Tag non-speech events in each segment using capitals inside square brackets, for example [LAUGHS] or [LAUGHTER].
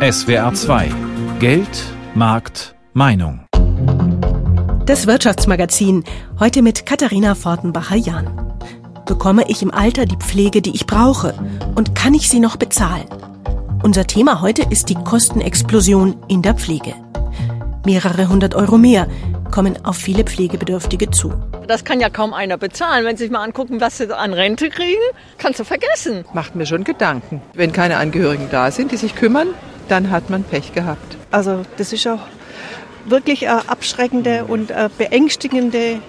SWR 2 Geld, Markt, Meinung. Das Wirtschaftsmagazin, heute mit Katharina Fortenbacher-Jahn. Bekomme ich im Alter die Pflege, die ich brauche? Und kann ich sie noch bezahlen? Unser Thema heute ist die Kostenexplosion in der Pflege. Mehrere hundert Euro mehr kommen auf viele Pflegebedürftige zu. Das kann ja kaum einer bezahlen. Wenn Sie sich mal angucken, was Sie an Rente kriegen, kannst du vergessen. Macht mir schon Gedanken. Wenn keine Angehörigen da sind, die sich kümmern, dann hat man Pech gehabt. Also das ist auch wirklich eine abschreckende und eine beängstigende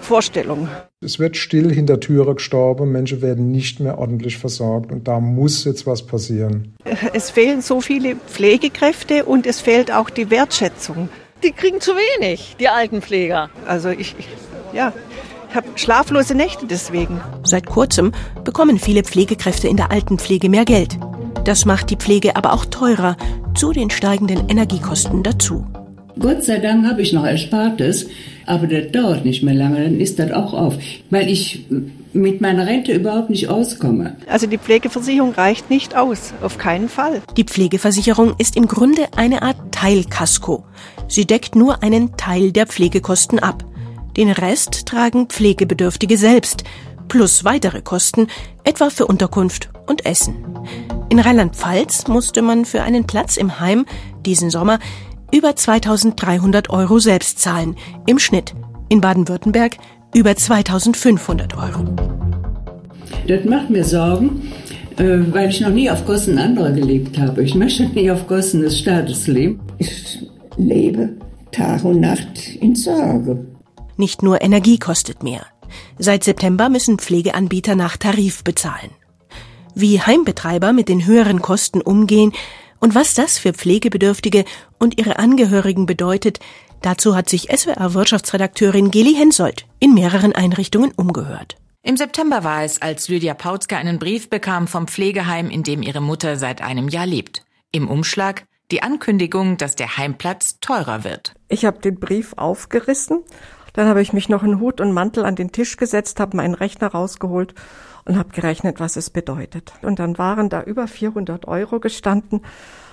Vorstellung. Es wird still hinter Türe gestorben, Menschen werden nicht mehr ordentlich versorgt und da muss jetzt was passieren. Es fehlen so viele Pflegekräfte und es fehlt auch die Wertschätzung. Die kriegen zu wenig, die Altenpfleger. Also ich, ich ja, ich habe schlaflose Nächte deswegen. Seit kurzem bekommen viele Pflegekräfte in der Altenpflege mehr Geld. Das macht die Pflege aber auch teurer, zu den steigenden Energiekosten dazu. Gott sei Dank habe ich noch Erspartes, aber das dauert nicht mehr lange, dann ist das auch auf, weil ich mit meiner Rente überhaupt nicht auskomme. Also die Pflegeversicherung reicht nicht aus, auf keinen Fall. Die Pflegeversicherung ist im Grunde eine Art Teilkasko. Sie deckt nur einen Teil der Pflegekosten ab. Den Rest tragen Pflegebedürftige selbst, plus weitere Kosten, etwa für Unterkunft und Essen. In Rheinland-Pfalz musste man für einen Platz im Heim diesen Sommer über 2300 Euro selbst zahlen, im Schnitt. In Baden-Württemberg über 2500 Euro. Das macht mir Sorgen, äh, weil ich noch nie auf Kosten anderer gelebt habe. Ich möchte nie auf Kosten des Staates leben. Ich lebe Tag und Nacht in Sorge. Nicht nur Energie kostet mehr. Seit September müssen Pflegeanbieter nach Tarif bezahlen wie Heimbetreiber mit den höheren Kosten umgehen und was das für Pflegebedürftige und ihre Angehörigen bedeutet, dazu hat sich SWR-Wirtschaftsredakteurin Geli Hensoldt in mehreren Einrichtungen umgehört. Im September war es, als Lydia Pautzke einen Brief bekam vom Pflegeheim, in dem ihre Mutter seit einem Jahr lebt. Im Umschlag die Ankündigung, dass der Heimplatz teurer wird. Ich habe den Brief aufgerissen, dann habe ich mich noch in Hut und Mantel an den Tisch gesetzt, habe meinen Rechner rausgeholt und habe gerechnet, was es bedeutet. Und dann waren da über 400 Euro gestanden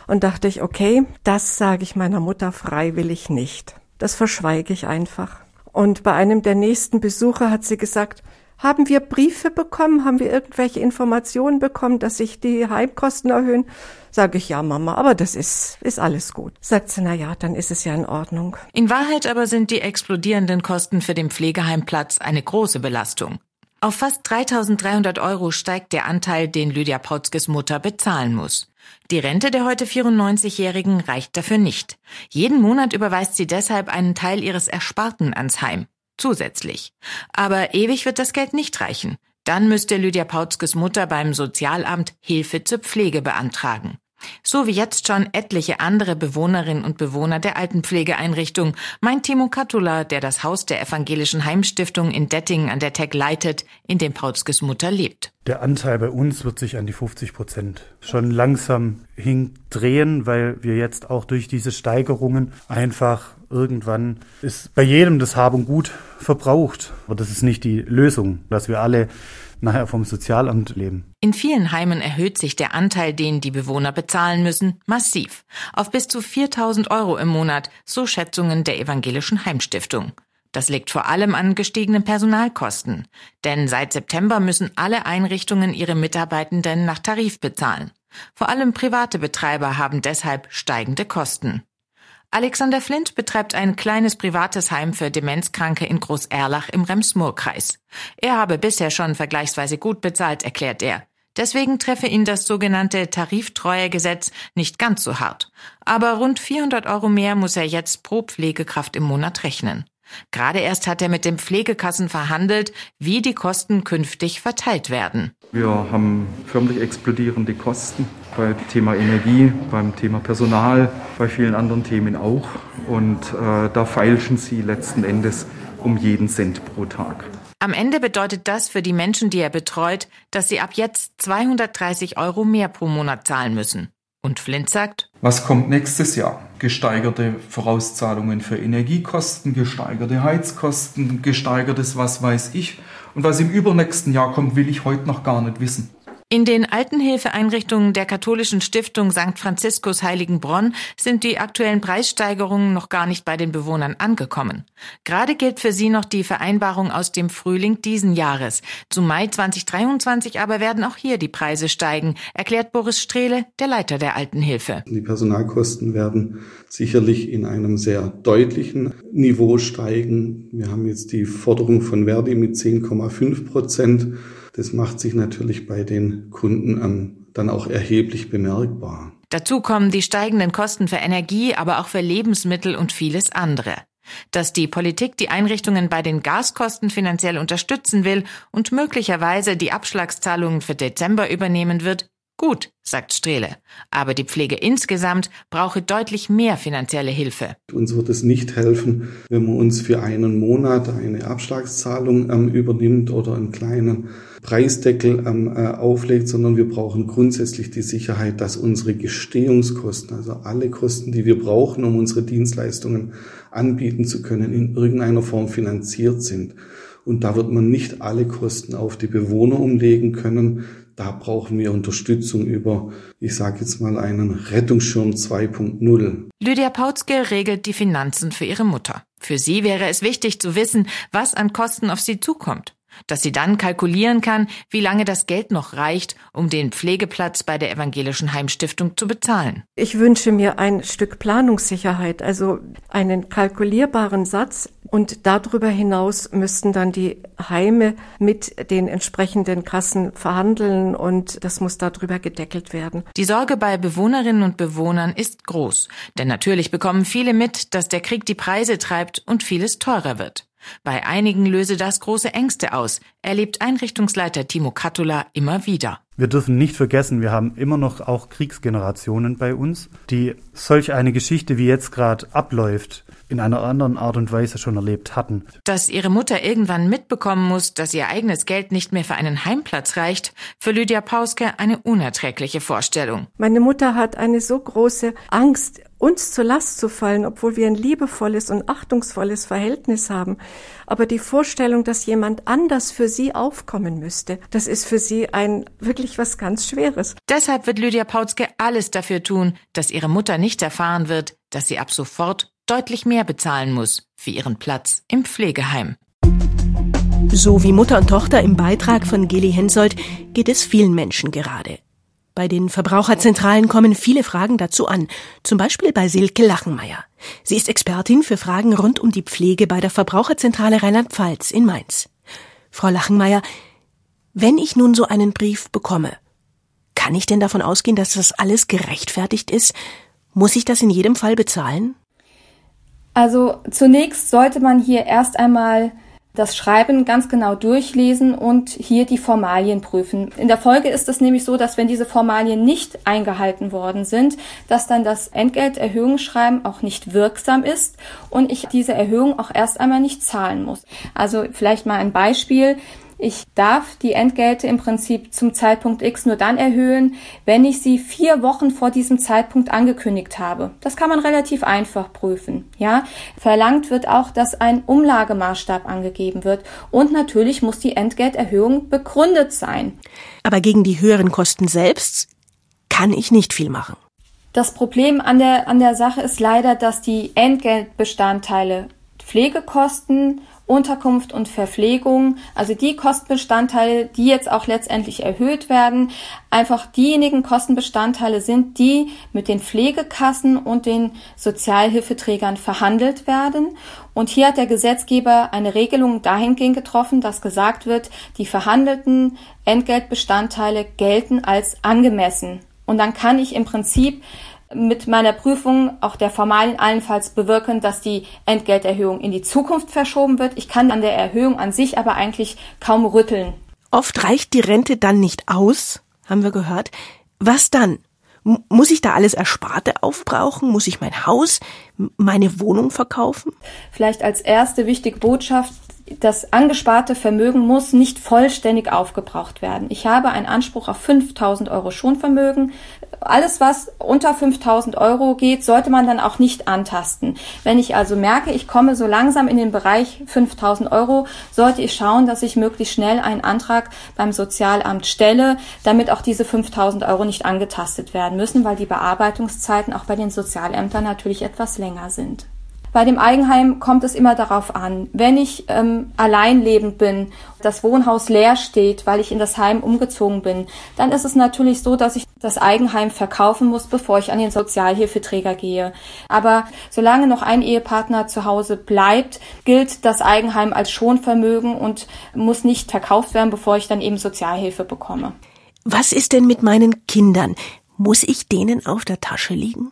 und dachte ich, okay, das sage ich meiner Mutter freiwillig nicht. Das verschweige ich einfach. Und bei einem der nächsten Besucher hat sie gesagt, haben wir Briefe bekommen? Haben wir irgendwelche Informationen bekommen, dass sich die Heimkosten erhöhen? Sage ich, ja, Mama, aber das ist, ist alles gut. Sagt sie, na ja, dann ist es ja in Ordnung. In Wahrheit aber sind die explodierenden Kosten für den Pflegeheimplatz eine große Belastung. Auf fast 3300 Euro steigt der Anteil, den Lydia Pautzkes Mutter bezahlen muss. Die Rente der heute 94-Jährigen reicht dafür nicht. Jeden Monat überweist sie deshalb einen Teil ihres Ersparten ans Heim. Zusätzlich. Aber ewig wird das Geld nicht reichen. Dann müsste Lydia Pautzkes Mutter beim Sozialamt Hilfe zur Pflege beantragen. So wie jetzt schon etliche andere Bewohnerinnen und Bewohner der Altenpflegeeinrichtung, meint Timo Katula, der das Haus der evangelischen Heimstiftung in Dettingen an der Tech leitet, in dem Paulskes Mutter lebt. Der Anteil bei uns wird sich an die 50 Prozent schon langsam hindrehen, weil wir jetzt auch durch diese Steigerungen einfach irgendwann ist bei jedem das Hab und Gut verbraucht. Aber das ist nicht die Lösung, dass wir alle nachher vom Sozialamt leben. In vielen Heimen erhöht sich der Anteil, den die Bewohner bezahlen müssen, massiv. Auf bis zu 4000 Euro im Monat, so Schätzungen der evangelischen Heimstiftung. Das liegt vor allem an gestiegenen Personalkosten. Denn seit September müssen alle Einrichtungen ihre Mitarbeitenden nach Tarif bezahlen. Vor allem private Betreiber haben deshalb steigende Kosten. Alexander Flint betreibt ein kleines privates Heim für Demenzkranke in Groß-Erlach im Rems-Murr-Kreis. Er habe bisher schon vergleichsweise gut bezahlt, erklärt er. Deswegen treffe ihn das sogenannte Tariftreuegesetz nicht ganz so hart. Aber rund 400 Euro mehr muss er jetzt pro Pflegekraft im Monat rechnen. Gerade erst hat er mit den Pflegekassen verhandelt, wie die Kosten künftig verteilt werden. Wir haben förmlich explodierende Kosten beim Thema Energie, beim Thema Personal, bei vielen anderen Themen auch. Und äh, da feilschen sie letzten Endes um jeden Cent pro Tag. Am Ende bedeutet das für die Menschen, die er betreut, dass sie ab jetzt 230 Euro mehr pro Monat zahlen müssen. Und Flint sagt, was kommt nächstes Jahr? Gesteigerte Vorauszahlungen für Energiekosten, gesteigerte Heizkosten, gesteigertes was weiß ich. Und was im übernächsten Jahr kommt, will ich heute noch gar nicht wissen. In den Altenhilfeeinrichtungen der katholischen Stiftung St. Franziskus Heiligenbronn sind die aktuellen Preissteigerungen noch gar nicht bei den Bewohnern angekommen. Gerade gilt für sie noch die Vereinbarung aus dem Frühling diesen Jahres. Zu Mai 2023 aber werden auch hier die Preise steigen, erklärt Boris Strehle, der Leiter der Altenhilfe. Die Personalkosten werden sicherlich in einem sehr deutlichen Niveau steigen. Wir haben jetzt die Forderung von Verdi mit 10,5 Prozent. Das macht sich natürlich bei den Kunden ähm, dann auch erheblich bemerkbar. Dazu kommen die steigenden Kosten für Energie, aber auch für Lebensmittel und vieles andere. Dass die Politik die Einrichtungen bei den Gaskosten finanziell unterstützen will und möglicherweise die Abschlagszahlungen für Dezember übernehmen wird, Gut, sagt Strehle, aber die Pflege insgesamt brauche deutlich mehr finanzielle Hilfe. Uns wird es nicht helfen, wenn man uns für einen Monat eine Abschlagszahlung ähm, übernimmt oder einen kleinen Preisdeckel ähm, äh, auflegt, sondern wir brauchen grundsätzlich die Sicherheit, dass unsere Gestehungskosten, also alle Kosten, die wir brauchen, um unsere Dienstleistungen anbieten zu können, in irgendeiner Form finanziert sind. Und da wird man nicht alle Kosten auf die Bewohner umlegen können, da brauchen wir Unterstützung über, ich sage jetzt mal, einen Rettungsschirm 2.0. Lydia Pautzke regelt die Finanzen für ihre Mutter. Für sie wäre es wichtig zu wissen, was an Kosten auf sie zukommt dass sie dann kalkulieren kann, wie lange das Geld noch reicht, um den Pflegeplatz bei der evangelischen Heimstiftung zu bezahlen. Ich wünsche mir ein Stück Planungssicherheit, also einen kalkulierbaren Satz und darüber hinaus müssten dann die Heime mit den entsprechenden Kassen verhandeln und das muss darüber gedeckelt werden. Die Sorge bei Bewohnerinnen und Bewohnern ist groß, denn natürlich bekommen viele mit, dass der Krieg die Preise treibt und vieles teurer wird. Bei einigen löse das große Ängste aus, erlebt Einrichtungsleiter Timo Kattula immer wieder. Wir dürfen nicht vergessen, wir haben immer noch auch Kriegsgenerationen bei uns, die solch eine Geschichte, wie jetzt gerade abläuft, in einer anderen Art und Weise schon erlebt hatten. Dass ihre Mutter irgendwann mitbekommen muss, dass ihr eigenes Geld nicht mehr für einen Heimplatz reicht, für Lydia Pauske eine unerträgliche Vorstellung. Meine Mutter hat eine so große Angst uns zur Last zu fallen, obwohl wir ein liebevolles und achtungsvolles Verhältnis haben. Aber die Vorstellung, dass jemand anders für sie aufkommen müsste, das ist für sie ein wirklich was ganz Schweres. Deshalb wird Lydia Pautzke alles dafür tun, dass ihre Mutter nicht erfahren wird, dass sie ab sofort deutlich mehr bezahlen muss für ihren Platz im Pflegeheim. So wie Mutter und Tochter im Beitrag von Geli Hensoldt geht es vielen Menschen gerade. Bei den Verbraucherzentralen kommen viele Fragen dazu an, zum Beispiel bei Silke Lachenmeier. Sie ist Expertin für Fragen rund um die Pflege bei der Verbraucherzentrale Rheinland-Pfalz in Mainz. Frau Lachenmeier, wenn ich nun so einen Brief bekomme, kann ich denn davon ausgehen, dass das alles gerechtfertigt ist? Muss ich das in jedem Fall bezahlen? Also zunächst sollte man hier erst einmal das Schreiben ganz genau durchlesen und hier die Formalien prüfen. In der Folge ist es nämlich so, dass wenn diese Formalien nicht eingehalten worden sind, dass dann das Entgelterhöhungsschreiben auch nicht wirksam ist und ich diese Erhöhung auch erst einmal nicht zahlen muss. Also vielleicht mal ein Beispiel. Ich darf die Entgelte im Prinzip zum Zeitpunkt X nur dann erhöhen, wenn ich sie vier Wochen vor diesem Zeitpunkt angekündigt habe. Das kann man relativ einfach prüfen. Ja, verlangt wird auch, dass ein Umlagemaßstab angegeben wird und natürlich muss die Entgelterhöhung begründet sein. Aber gegen die höheren Kosten selbst kann ich nicht viel machen. Das Problem an der, an der Sache ist leider, dass die Entgeltbestandteile Pflegekosten Unterkunft und Verpflegung, also die Kostenbestandteile, die jetzt auch letztendlich erhöht werden, einfach diejenigen Kostenbestandteile sind, die mit den Pflegekassen und den Sozialhilfeträgern verhandelt werden. Und hier hat der Gesetzgeber eine Regelung dahingehend getroffen, dass gesagt wird, die verhandelten Entgeltbestandteile gelten als angemessen. Und dann kann ich im Prinzip mit meiner Prüfung auch der Formalien allenfalls bewirken, dass die Entgelterhöhung in die Zukunft verschoben wird. Ich kann an der Erhöhung an sich aber eigentlich kaum rütteln. Oft reicht die Rente dann nicht aus, haben wir gehört. Was dann? Muss ich da alles Ersparte aufbrauchen? Muss ich mein Haus, meine Wohnung verkaufen? Vielleicht als erste wichtige Botschaft das angesparte Vermögen muss nicht vollständig aufgebraucht werden. Ich habe einen Anspruch auf 5000 Euro Schonvermögen. Alles, was unter 5000 Euro geht, sollte man dann auch nicht antasten. Wenn ich also merke, ich komme so langsam in den Bereich 5000 Euro, sollte ich schauen, dass ich möglichst schnell einen Antrag beim Sozialamt stelle, damit auch diese 5000 Euro nicht angetastet werden müssen, weil die Bearbeitungszeiten auch bei den Sozialämtern natürlich etwas länger sind. Bei dem Eigenheim kommt es immer darauf an, wenn ich ähm, alleinlebend bin, das Wohnhaus leer steht, weil ich in das Heim umgezogen bin, dann ist es natürlich so, dass ich das Eigenheim verkaufen muss, bevor ich an den Sozialhilfeträger gehe. Aber solange noch ein Ehepartner zu Hause bleibt, gilt das Eigenheim als Schonvermögen und muss nicht verkauft werden, bevor ich dann eben Sozialhilfe bekomme. Was ist denn mit meinen Kindern? Muss ich denen auf der Tasche liegen?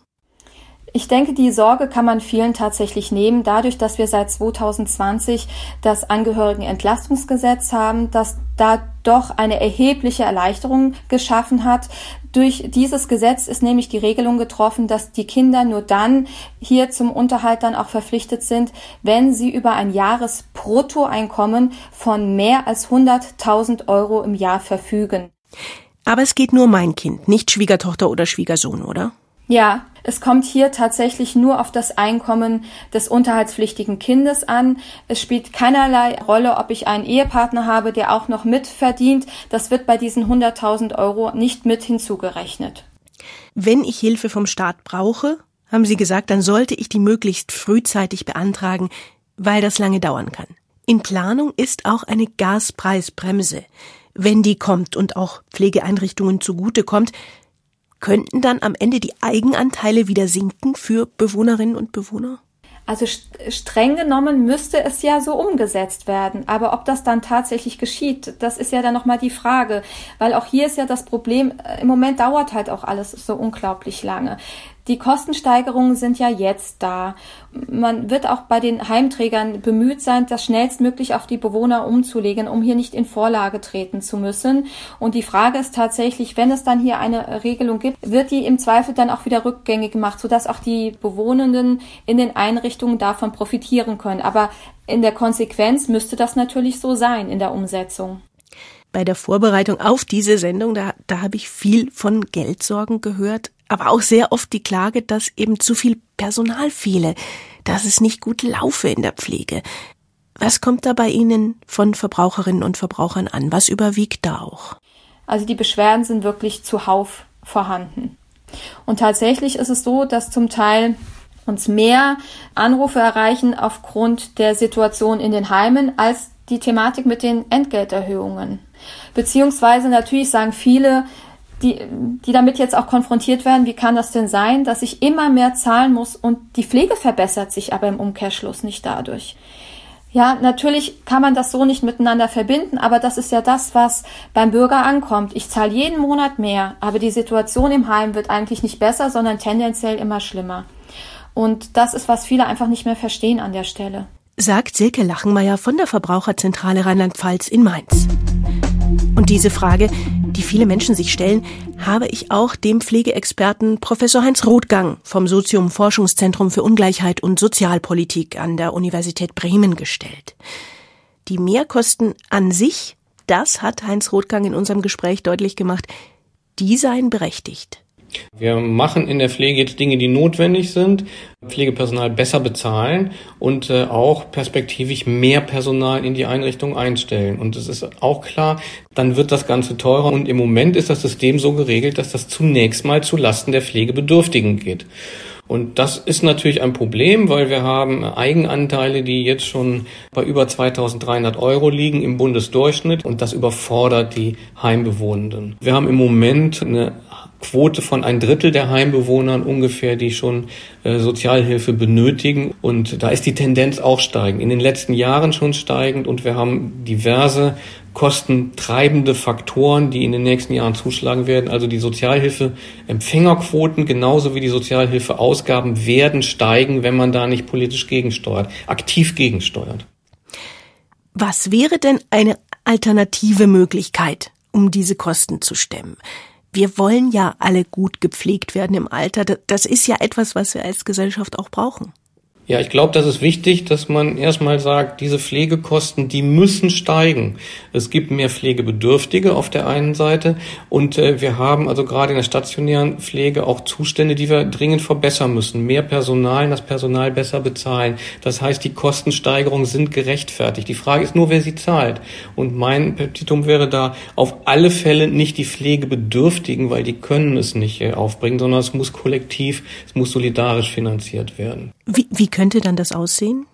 Ich denke, die Sorge kann man vielen tatsächlich nehmen, dadurch, dass wir seit 2020 das Angehörigenentlastungsgesetz haben, das da doch eine erhebliche Erleichterung geschaffen hat. Durch dieses Gesetz ist nämlich die Regelung getroffen, dass die Kinder nur dann hier zum Unterhalt dann auch verpflichtet sind, wenn sie über ein Jahresbruttoeinkommen von mehr als 100.000 Euro im Jahr verfügen. Aber es geht nur mein Kind, nicht Schwiegertochter oder Schwiegersohn, oder? Ja, es kommt hier tatsächlich nur auf das Einkommen des unterhaltspflichtigen Kindes an. Es spielt keinerlei Rolle, ob ich einen Ehepartner habe, der auch noch mitverdient. Das wird bei diesen 100.000 Euro nicht mit hinzugerechnet. Wenn ich Hilfe vom Staat brauche, haben Sie gesagt, dann sollte ich die möglichst frühzeitig beantragen, weil das lange dauern kann. In Planung ist auch eine Gaspreisbremse. Wenn die kommt und auch Pflegeeinrichtungen zugutekommt, könnten dann am Ende die Eigenanteile wieder sinken für Bewohnerinnen und Bewohner? Also streng genommen müsste es ja so umgesetzt werden. Aber ob das dann tatsächlich geschieht, das ist ja dann nochmal die Frage. Weil auch hier ist ja das Problem, äh, im Moment dauert halt auch alles so unglaublich lange. Die Kostensteigerungen sind ja jetzt da. Man wird auch bei den Heimträgern bemüht sein, das schnellstmöglich auf die Bewohner umzulegen, um hier nicht in Vorlage treten zu müssen. Und die Frage ist tatsächlich, wenn es dann hier eine Regelung gibt, wird die im Zweifel dann auch wieder rückgängig gemacht, sodass auch die Bewohnenden in den Einrichtungen davon profitieren können. Aber in der Konsequenz müsste das natürlich so sein in der Umsetzung bei der Vorbereitung auf diese Sendung, da, da habe ich viel von Geldsorgen gehört aber auch sehr oft die Klage, dass eben zu viel Personal fehle, dass es nicht gut laufe in der Pflege. Was kommt da bei Ihnen von Verbraucherinnen und Verbrauchern an? Was überwiegt da auch? Also die Beschwerden sind wirklich zuhauf vorhanden. Und tatsächlich ist es so, dass zum Teil uns mehr Anrufe erreichen aufgrund der Situation in den Heimen als die Thematik mit den Entgelterhöhungen. Beziehungsweise natürlich sagen viele, die, die damit jetzt auch konfrontiert werden, wie kann das denn sein, dass ich immer mehr zahlen muss und die Pflege verbessert sich aber im Umkehrschluss nicht dadurch. Ja, natürlich kann man das so nicht miteinander verbinden, aber das ist ja das, was beim Bürger ankommt. Ich zahle jeden Monat mehr, aber die Situation im Heim wird eigentlich nicht besser, sondern tendenziell immer schlimmer. Und das ist, was viele einfach nicht mehr verstehen an der Stelle. Sagt Silke Lachenmeier von der Verbraucherzentrale Rheinland-Pfalz in Mainz. Und diese Frage, die viele Menschen sich stellen, habe ich auch dem Pflegeexperten Professor Heinz Rothgang vom Sozium Forschungszentrum für Ungleichheit und Sozialpolitik an der Universität Bremen gestellt. Die Mehrkosten an sich, das hat Heinz Rothgang in unserem Gespräch deutlich gemacht, die seien berechtigt. Wir machen in der Pflege jetzt Dinge, die notwendig sind, Pflegepersonal besser bezahlen und äh, auch perspektivisch mehr Personal in die Einrichtung einstellen. Und es ist auch klar, dann wird das Ganze teurer. Und im Moment ist das System so geregelt, dass das zunächst mal zu Lasten der Pflegebedürftigen geht. Und das ist natürlich ein Problem, weil wir haben Eigenanteile, die jetzt schon bei über 2300 Euro liegen im Bundesdurchschnitt und das überfordert die Heimbewohnenden. Wir haben im Moment eine Quote von ein Drittel der Heimbewohnern ungefähr, die schon äh, Sozialhilfe benötigen. Und da ist die Tendenz auch steigend. In den letzten Jahren schon steigend und wir haben diverse kostentreibende Faktoren, die in den nächsten Jahren zuschlagen werden. Also die Sozialhilfeempfängerquoten genauso wie die Sozialhilfeausgaben werden steigen, wenn man da nicht politisch gegensteuert, aktiv gegensteuert. Was wäre denn eine alternative Möglichkeit, um diese Kosten zu stemmen? Wir wollen ja alle gut gepflegt werden im Alter. Das ist ja etwas, was wir als Gesellschaft auch brauchen. Ja, ich glaube, das ist wichtig, dass man erstmal sagt, diese Pflegekosten, die müssen steigen. Es gibt mehr Pflegebedürftige auf der einen Seite und äh, wir haben also gerade in der stationären Pflege auch Zustände, die wir dringend verbessern müssen. Mehr Personal, das Personal besser bezahlen. Das heißt, die Kostensteigerungen sind gerechtfertigt. Die Frage ist nur, wer sie zahlt. Und mein Petitum wäre da auf alle Fälle nicht die Pflegebedürftigen, weil die können es nicht äh, aufbringen, sondern es muss kollektiv, es muss solidarisch finanziert werden. Wie, wie könnte dann das aussehen?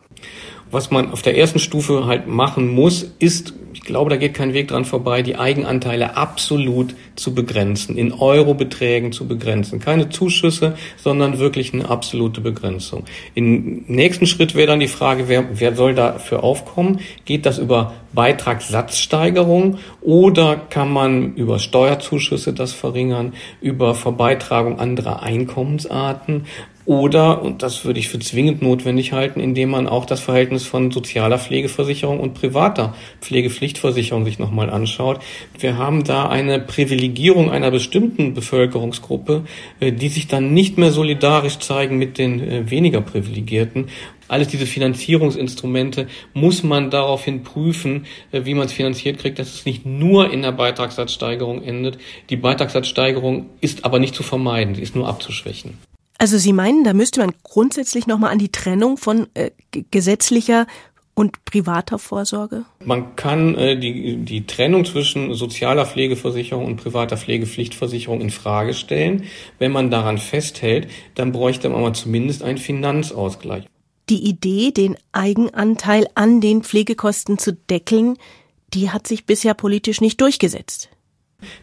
Was man auf der ersten Stufe halt machen muss, ist, ich glaube, da geht kein Weg dran vorbei, die Eigenanteile absolut zu begrenzen, in Eurobeträgen zu begrenzen. Keine Zuschüsse, sondern wirklich eine absolute Begrenzung. Im nächsten Schritt wäre dann die Frage, wer, wer soll dafür aufkommen? Geht das über Beitragssatzsteigerung oder kann man über Steuerzuschüsse das verringern, über Verbeitragung anderer Einkommensarten? Oder, und das würde ich für zwingend notwendig halten, indem man auch das Verhältnis von sozialer Pflegeversicherung und privater Pflegepflichtversicherung sich nochmal anschaut. Wir haben da eine Privilegierung einer bestimmten Bevölkerungsgruppe, äh, die sich dann nicht mehr solidarisch zeigen mit den äh, weniger Privilegierten. Alles diese Finanzierungsinstrumente muss man daraufhin prüfen, äh, wie man es finanziert kriegt, dass es nicht nur in der Beitragssatzsteigerung endet. Die Beitragssatzsteigerung ist aber nicht zu vermeiden, sie ist nur abzuschwächen. Also Sie meinen, da müsste man grundsätzlich nochmal an die Trennung von äh, gesetzlicher und privater Vorsorge? Man kann äh, die, die Trennung zwischen sozialer Pflegeversicherung und privater Pflegepflichtversicherung in Frage stellen. Wenn man daran festhält, dann bräuchte man aber zumindest einen Finanzausgleich. Die Idee, den Eigenanteil an den Pflegekosten zu deckeln, die hat sich bisher politisch nicht durchgesetzt.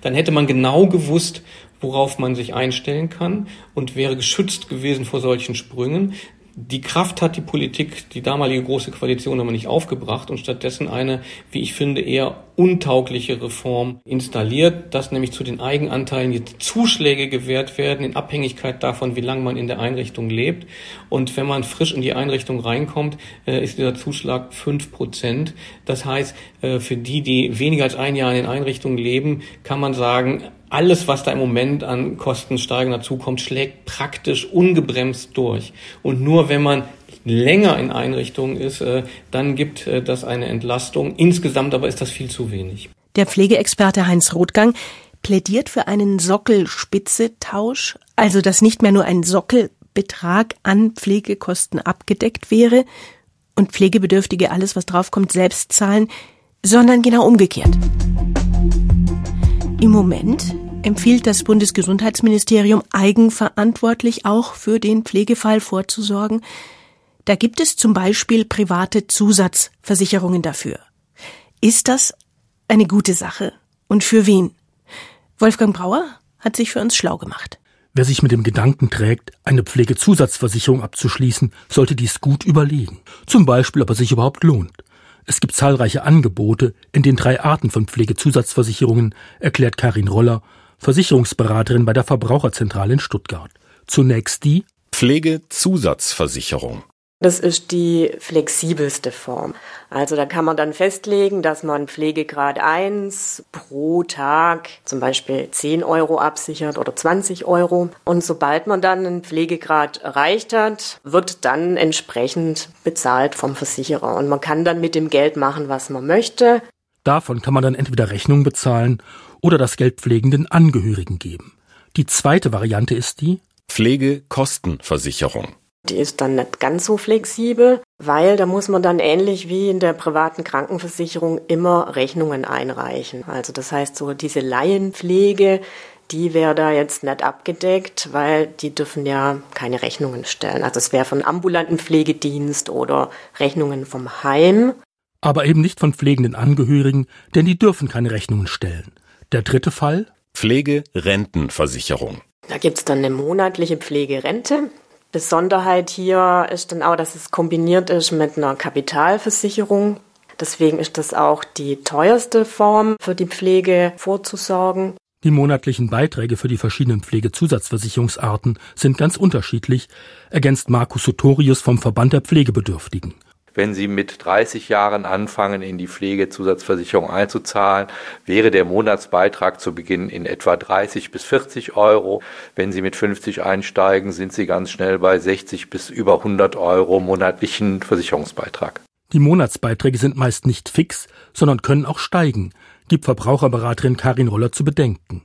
Dann hätte man genau gewusst, worauf man sich einstellen kann und wäre geschützt gewesen vor solchen Sprüngen. Die Kraft hat die Politik, die damalige große Koalition aber nicht aufgebracht und stattdessen eine, wie ich finde, eher untaugliche Reform installiert, dass nämlich zu den Eigenanteilen jetzt Zuschläge gewährt werden in Abhängigkeit davon, wie lange man in der Einrichtung lebt. Und wenn man frisch in die Einrichtung reinkommt, äh, ist dieser Zuschlag fünf Prozent. Das heißt, äh, für die, die weniger als ein Jahr in den Einrichtungen leben, kann man sagen, alles, was da im Moment an Kostensteigerung dazukommt, schlägt praktisch ungebremst durch. Und nur wenn man länger in Einrichtungen ist, äh, dann gibt äh, das eine Entlastung. Insgesamt aber ist das viel zu wenig. Der Pflegeexperte Heinz Rothgang plädiert für einen Sockelspitze-Tausch, also dass nicht mehr nur ein Sockelbetrag an Pflegekosten abgedeckt wäre und Pflegebedürftige alles, was draufkommt, selbst zahlen, sondern genau umgekehrt. Im Moment empfiehlt das Bundesgesundheitsministerium eigenverantwortlich auch für den Pflegefall vorzusorgen. Da gibt es zum Beispiel private Zusatzversicherungen dafür. Ist das eine gute Sache? Und für wen? Wolfgang Brauer hat sich für uns schlau gemacht. Wer sich mit dem Gedanken trägt, eine Pflegezusatzversicherung abzuschließen, sollte dies gut überlegen. Zum Beispiel, ob er sich überhaupt lohnt. Es gibt zahlreiche Angebote in den drei Arten von Pflegezusatzversicherungen, erklärt Karin Roller, Versicherungsberaterin bei der Verbraucherzentrale in Stuttgart. Zunächst die Pflegezusatzversicherung. Das ist die flexibelste Form. Also da kann man dann festlegen, dass man Pflegegrad 1 pro Tag zum Beispiel 10 Euro absichert oder 20 Euro. Und sobald man dann einen Pflegegrad erreicht hat, wird dann entsprechend bezahlt vom Versicherer. Und man kann dann mit dem Geld machen, was man möchte. Davon kann man dann entweder Rechnungen bezahlen oder das Geld pflegenden Angehörigen geben. Die zweite Variante ist die Pflegekostenversicherung. Die ist dann nicht ganz so flexibel, weil da muss man dann ähnlich wie in der privaten Krankenversicherung immer Rechnungen einreichen. Also das heißt so diese Laienpflege, die wäre da jetzt nicht abgedeckt, weil die dürfen ja keine Rechnungen stellen. Also es wäre von ambulanten Pflegedienst oder Rechnungen vom Heim. Aber eben nicht von pflegenden Angehörigen, denn die dürfen keine Rechnungen stellen. Der dritte Fall? Pflegerentenversicherung. Da gibt's dann eine monatliche Pflegerente. Besonderheit hier ist dann auch, dass es kombiniert ist mit einer Kapitalversicherung. Deswegen ist das auch die teuerste Form für die Pflege vorzusorgen. Die monatlichen Beiträge für die verschiedenen Pflegezusatzversicherungsarten sind ganz unterschiedlich, ergänzt Markus Sotorius vom Verband der Pflegebedürftigen. Wenn Sie mit 30 Jahren anfangen, in die Pflegezusatzversicherung einzuzahlen, wäre der Monatsbeitrag zu Beginn in etwa 30 bis 40 Euro. Wenn Sie mit 50 einsteigen, sind Sie ganz schnell bei 60 bis über 100 Euro monatlichen Versicherungsbeitrag. Die Monatsbeiträge sind meist nicht fix, sondern können auch steigen, gibt Verbraucherberaterin Karin Roller zu bedenken.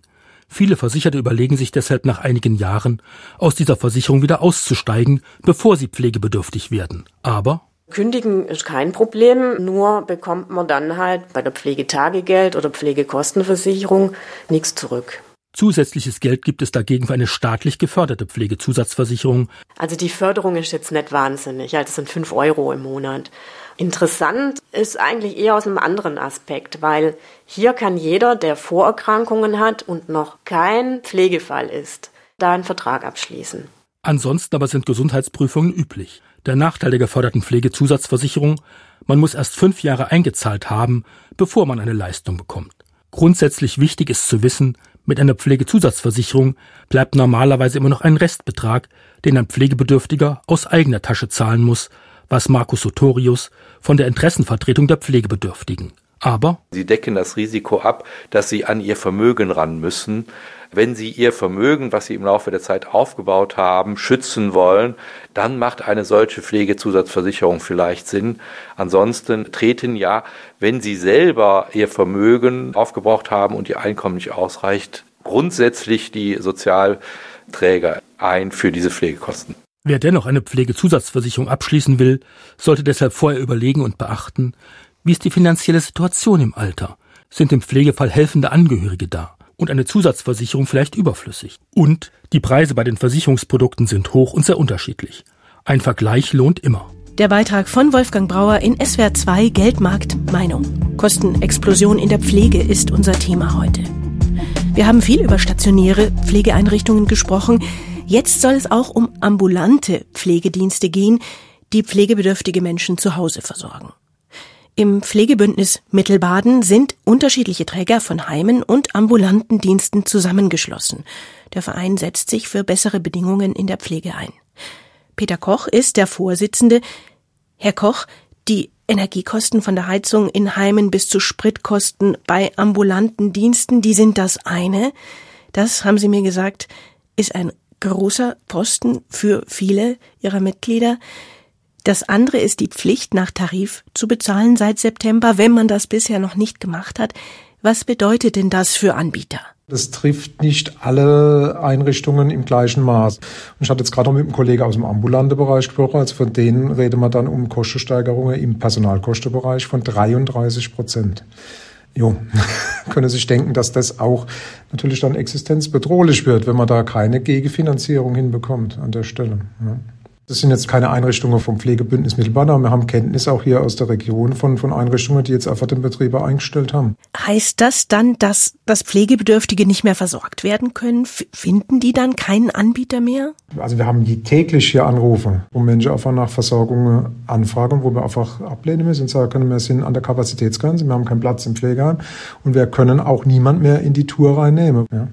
Viele Versicherte überlegen sich deshalb nach einigen Jahren, aus dieser Versicherung wieder auszusteigen, bevor sie pflegebedürftig werden. Aber Kündigen ist kein Problem, nur bekommt man dann halt bei der Pflegetagegeld oder Pflegekostenversicherung nichts zurück. Zusätzliches Geld gibt es dagegen für eine staatlich geförderte Pflegezusatzversicherung. Also die Förderung ist jetzt nicht wahnsinnig, also das sind fünf Euro im Monat. Interessant ist eigentlich eher aus einem anderen Aspekt, weil hier kann jeder, der Vorerkrankungen hat und noch kein Pflegefall ist, da einen Vertrag abschließen. Ansonsten aber sind Gesundheitsprüfungen üblich. Der Nachteil der geförderten Pflegezusatzversicherung, man muss erst fünf Jahre eingezahlt haben, bevor man eine Leistung bekommt. Grundsätzlich wichtig ist zu wissen, mit einer Pflegezusatzversicherung bleibt normalerweise immer noch ein Restbetrag, den ein Pflegebedürftiger aus eigener Tasche zahlen muss, was Markus Sotorius von der Interessenvertretung der Pflegebedürftigen. Aber sie decken das Risiko ab, dass sie an ihr Vermögen ran müssen. Wenn sie ihr Vermögen, was sie im Laufe der Zeit aufgebaut haben, schützen wollen, dann macht eine solche Pflegezusatzversicherung vielleicht Sinn. Ansonsten treten ja, wenn sie selber ihr Vermögen aufgebraucht haben und ihr Einkommen nicht ausreicht, grundsätzlich die Sozialträger ein für diese Pflegekosten. Wer dennoch eine Pflegezusatzversicherung abschließen will, sollte deshalb vorher überlegen und beachten, wie ist die finanzielle Situation im Alter? Sind im Pflegefall helfende Angehörige da? Und eine Zusatzversicherung vielleicht überflüssig? Und die Preise bei den Versicherungsprodukten sind hoch und sehr unterschiedlich. Ein Vergleich lohnt immer. Der Beitrag von Wolfgang Brauer in SWR 2 Geldmarkt Meinung. Kostenexplosion in der Pflege ist unser Thema heute. Wir haben viel über stationäre Pflegeeinrichtungen gesprochen. Jetzt soll es auch um ambulante Pflegedienste gehen, die pflegebedürftige Menschen zu Hause versorgen. Im Pflegebündnis Mittelbaden sind unterschiedliche Träger von Heimen und ambulanten Diensten zusammengeschlossen. Der Verein setzt sich für bessere Bedingungen in der Pflege ein. Peter Koch ist der Vorsitzende. Herr Koch, die Energiekosten von der Heizung in Heimen bis zu Spritkosten bei ambulanten Diensten, die sind das eine. Das haben Sie mir gesagt, ist ein großer Posten für viele ihrer Mitglieder. Das andere ist die Pflicht, nach Tarif zu bezahlen seit September, wenn man das bisher noch nicht gemacht hat. Was bedeutet denn das für Anbieter? Das trifft nicht alle Einrichtungen im gleichen Maß. Und ich hatte jetzt gerade noch mit einem Kollegen aus dem ambulanten Bereich gesprochen. Also von denen reden wir dann um Kostensteigerungen im Personalkostenbereich von 33 Prozent. Jo, [LAUGHS] können sich denken, dass das auch natürlich dann existenzbedrohlich wird, wenn man da keine Gegenfinanzierung hinbekommt an der Stelle. Ja. Das sind jetzt keine Einrichtungen vom Pflegebündnis Mittelbahn, aber wir haben Kenntnis auch hier aus der Region von, von Einrichtungen, die jetzt einfach den Betriebe eingestellt haben. Heißt das dann, dass, dass Pflegebedürftige nicht mehr versorgt werden können? F finden die dann keinen Anbieter mehr? Also wir haben täglich hier Anrufe, wo Menschen einfach nach Versorgung anfragen, wo wir einfach ablehnen müssen und sagen können, wir sind an der Kapazitätsgrenze, wir haben keinen Platz im Pflegeheim und wir können auch niemand mehr in die Tour reinnehmen. Ja.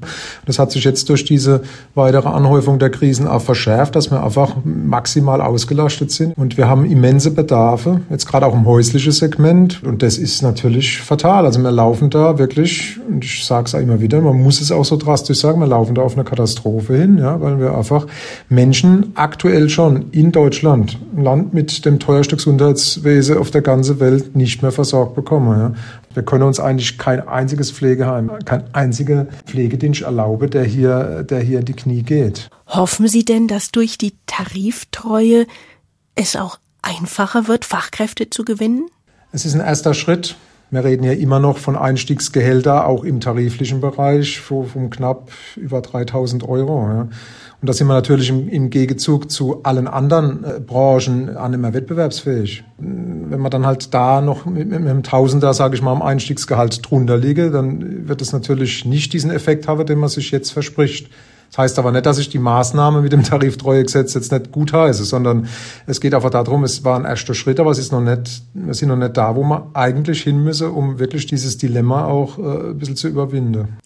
Das hat sich jetzt durch diese weitere Anhäufung der Krisen auch verschärft, dass wir einfach maximal ausgelastet sind. Und wir haben immense Bedarfe, jetzt gerade auch im häuslichen Segment. Und das ist natürlich fatal. Also wir laufen da wirklich, und ich sage es auch immer wieder, man muss es auch so drastisch sagen, wir laufen da auf eine Katastrophe hin, ja, weil wir einfach Menschen aktuell schon in Deutschland, ein Land mit dem teuersten Gesundheitswesen auf der ganzen Welt, nicht mehr versorgt bekommen. Ja. Wir können uns eigentlich kein einziges Pflegeheim, kein einziger Pflegedienst erlauben, der hier, der hier in die Knie geht. Hoffen Sie denn, dass durch die Tariftreue es auch einfacher wird, Fachkräfte zu gewinnen? Es ist ein erster Schritt. Wir reden ja immer noch von Einstiegsgehälter, auch im tariflichen Bereich, von knapp über 3000 Euro. Ja. Und da sind wir natürlich im, im Gegenzug zu allen anderen äh, Branchen an immer wettbewerbsfähig. Wenn man dann halt da noch mit, mit einem Tausender, sage ich mal, am Einstiegsgehalt drunter liege, dann wird es natürlich nicht diesen Effekt haben, den man sich jetzt verspricht. Das heißt aber nicht, dass ich die Maßnahme mit dem Tariftreuegesetz jetzt nicht gut heiße, sondern es geht einfach darum, es war ein erster Schritt, aber es ist noch nicht, wir sind noch nicht da, wo wir eigentlich hin müssen, um wirklich dieses Dilemma auch äh, ein bisschen zu überwinden.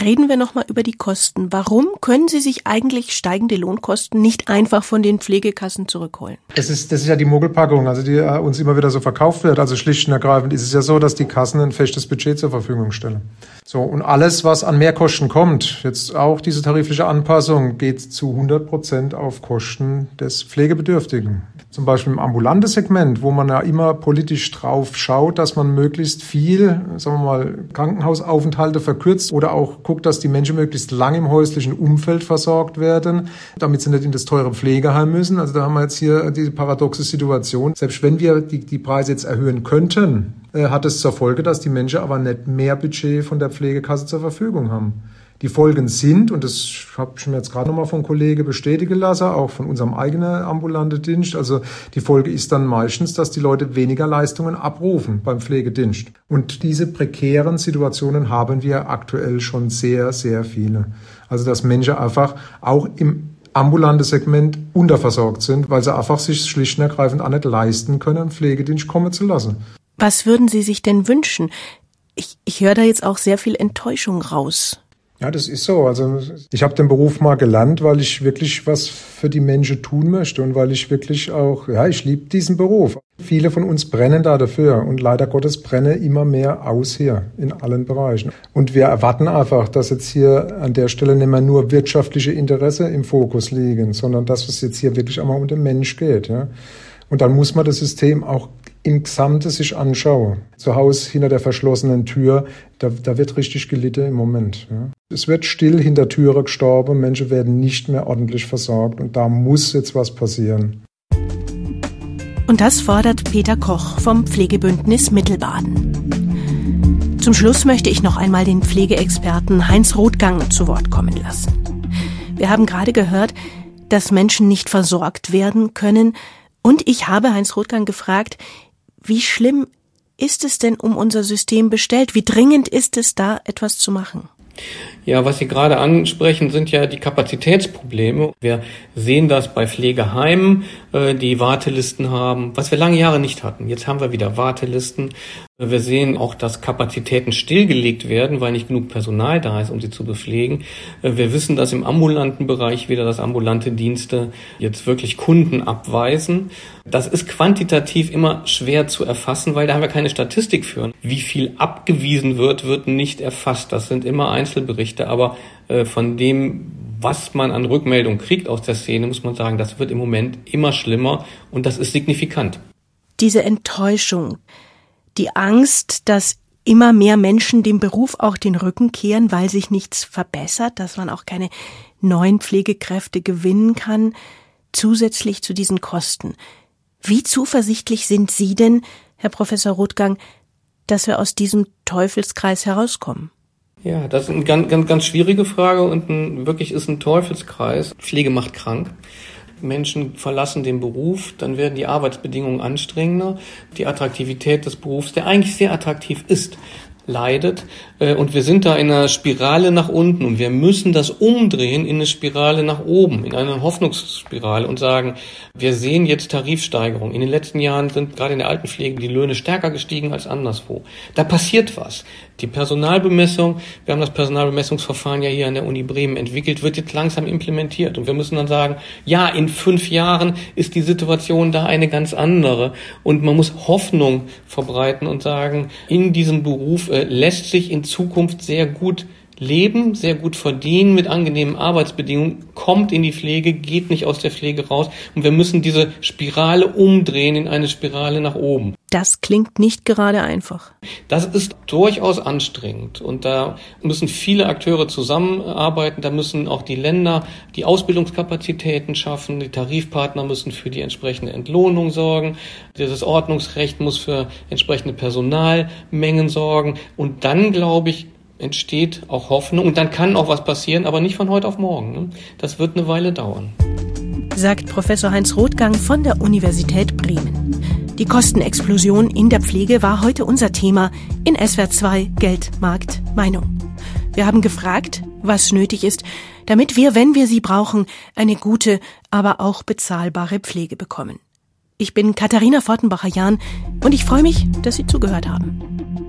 reden wir nochmal über die Kosten. Warum können Sie sich eigentlich steigende Lohnkosten nicht einfach von den Pflegekassen zurückholen? Das ist, das ist ja die Mogelpackung, also die äh, uns immer wieder so verkauft wird. Also schlicht und ergreifend ist es ja so, dass die Kassen ein festes Budget zur Verfügung stellen. So, und alles, was an Mehrkosten kommt, jetzt auch diese tarifliche Anpassung, geht zu 100 Prozent auf Kosten des Pflegebedürftigen. Zum Beispiel im ambulanten Segment, wo man ja immer politisch drauf schaut, dass man möglichst viel, sagen wir mal, Krankenhausaufenthalte verkürzt oder auch guckt, dass die Menschen möglichst lange im häuslichen Umfeld versorgt werden, damit sie nicht in das teure Pflegeheim müssen. Also da haben wir jetzt hier diese paradoxe Situation. Selbst wenn wir die, die Preise jetzt erhöhen könnten, hat es zur Folge, dass die Menschen aber nicht mehr Budget von der Pflegekasse zur Verfügung haben. Die Folgen sind, und das habe ich mir jetzt gerade nochmal von Kollege bestätigen lassen, auch von unserem eigenen ambulanten Dienst, also die Folge ist dann meistens, dass die Leute weniger Leistungen abrufen beim Pflegedienst. Und diese prekären Situationen haben wir aktuell schon sehr, sehr viele. Also dass Menschen einfach auch im ambulante Segment unterversorgt sind, weil sie einfach sich schlicht und ergreifend auch nicht leisten können, Pflegedienst kommen zu lassen. Was würden Sie sich denn wünschen? Ich, ich höre da jetzt auch sehr viel Enttäuschung raus. Ja, das ist so. Also ich habe den Beruf mal gelernt, weil ich wirklich was für die Menschen tun möchte und weil ich wirklich auch, ja, ich liebe diesen Beruf. Viele von uns brennen da dafür und leider Gottes brenne immer mehr aus hier in allen Bereichen. Und wir erwarten einfach, dass jetzt hier an der Stelle nicht mehr nur wirtschaftliche Interesse im Fokus liegen, sondern dass es jetzt hier wirklich einmal um den Mensch geht. Ja. Und dann muss man das System auch im Gesamte sich anschaue, zu Hause hinter der verschlossenen Tür, da, da wird richtig gelitten im Moment. Ja. Es wird still hinter Türe gestorben, Menschen werden nicht mehr ordentlich versorgt und da muss jetzt was passieren. Und das fordert Peter Koch vom Pflegebündnis Mittelbaden. Zum Schluss möchte ich noch einmal den Pflegeexperten Heinz Rothgang zu Wort kommen lassen. Wir haben gerade gehört, dass Menschen nicht versorgt werden können, und ich habe Heinz Rothgang gefragt, wie schlimm ist es denn um unser System bestellt? Wie dringend ist es da, etwas zu machen? Ja, was Sie gerade ansprechen, sind ja die Kapazitätsprobleme. Wir sehen das bei Pflegeheimen, die Wartelisten haben, was wir lange Jahre nicht hatten. Jetzt haben wir wieder Wartelisten. Wir sehen auch, dass Kapazitäten stillgelegt werden, weil nicht genug Personal da ist, um sie zu bepflegen. Wir wissen, dass im ambulanten Bereich wieder das ambulante Dienste jetzt wirklich Kunden abweisen. Das ist quantitativ immer schwer zu erfassen, weil da haben wir keine Statistik für. Wie viel abgewiesen wird, wird nicht erfasst. Das sind immer Einzelberichte, aber äh, von dem, was man an Rückmeldung kriegt aus der Szene, muss man sagen, das wird im Moment immer schlimmer und das ist signifikant. Diese Enttäuschung, die Angst, dass immer mehr Menschen dem Beruf auch den Rücken kehren, weil sich nichts verbessert, dass man auch keine neuen Pflegekräfte gewinnen kann, zusätzlich zu diesen Kosten. Wie zuversichtlich sind Sie denn, Herr Professor Rothgang, dass wir aus diesem Teufelskreis herauskommen? Ja, das ist eine ganz, ganz, ganz schwierige Frage und ein, wirklich ist ein Teufelskreis. Pflege macht krank. Menschen verlassen den Beruf, dann werden die Arbeitsbedingungen anstrengender, die Attraktivität des Berufs, der eigentlich sehr attraktiv ist, leidet und wir sind da in einer Spirale nach unten und wir müssen das umdrehen in eine Spirale nach oben, in eine Hoffnungsspirale und sagen, wir sehen jetzt Tarifsteigerungen. In den letzten Jahren sind gerade in der Altenpflege die Löhne stärker gestiegen als anderswo. Da passiert was. Die Personalbemessung, wir haben das Personalbemessungsverfahren ja hier an der Uni Bremen entwickelt, wird jetzt langsam implementiert. Und wir müssen dann sagen, ja, in fünf Jahren ist die Situation da eine ganz andere. Und man muss Hoffnung verbreiten und sagen, in diesem Beruf äh, lässt sich in Zukunft sehr gut leben, sehr gut verdienen mit angenehmen Arbeitsbedingungen, kommt in die Pflege, geht nicht aus der Pflege raus und wir müssen diese Spirale umdrehen in eine Spirale nach oben. Das klingt nicht gerade einfach. Das ist durchaus anstrengend und da müssen viele Akteure zusammenarbeiten, da müssen auch die Länder die Ausbildungskapazitäten schaffen, die Tarifpartner müssen für die entsprechende Entlohnung sorgen, dieses Ordnungsrecht muss für entsprechende Personalmengen sorgen und dann, glaube ich, entsteht auch Hoffnung und dann kann auch was passieren, aber nicht von heute auf morgen. Ne? Das wird eine Weile dauern. Sagt Professor Heinz Rothgang von der Universität Bremen. Die Kostenexplosion in der Pflege war heute unser Thema in SWR 2 Geld, Markt, Meinung. Wir haben gefragt, was nötig ist, damit wir, wenn wir sie brauchen, eine gute, aber auch bezahlbare Pflege bekommen. Ich bin Katharina Fortenbacher-Jahn und ich freue mich, dass Sie zugehört haben.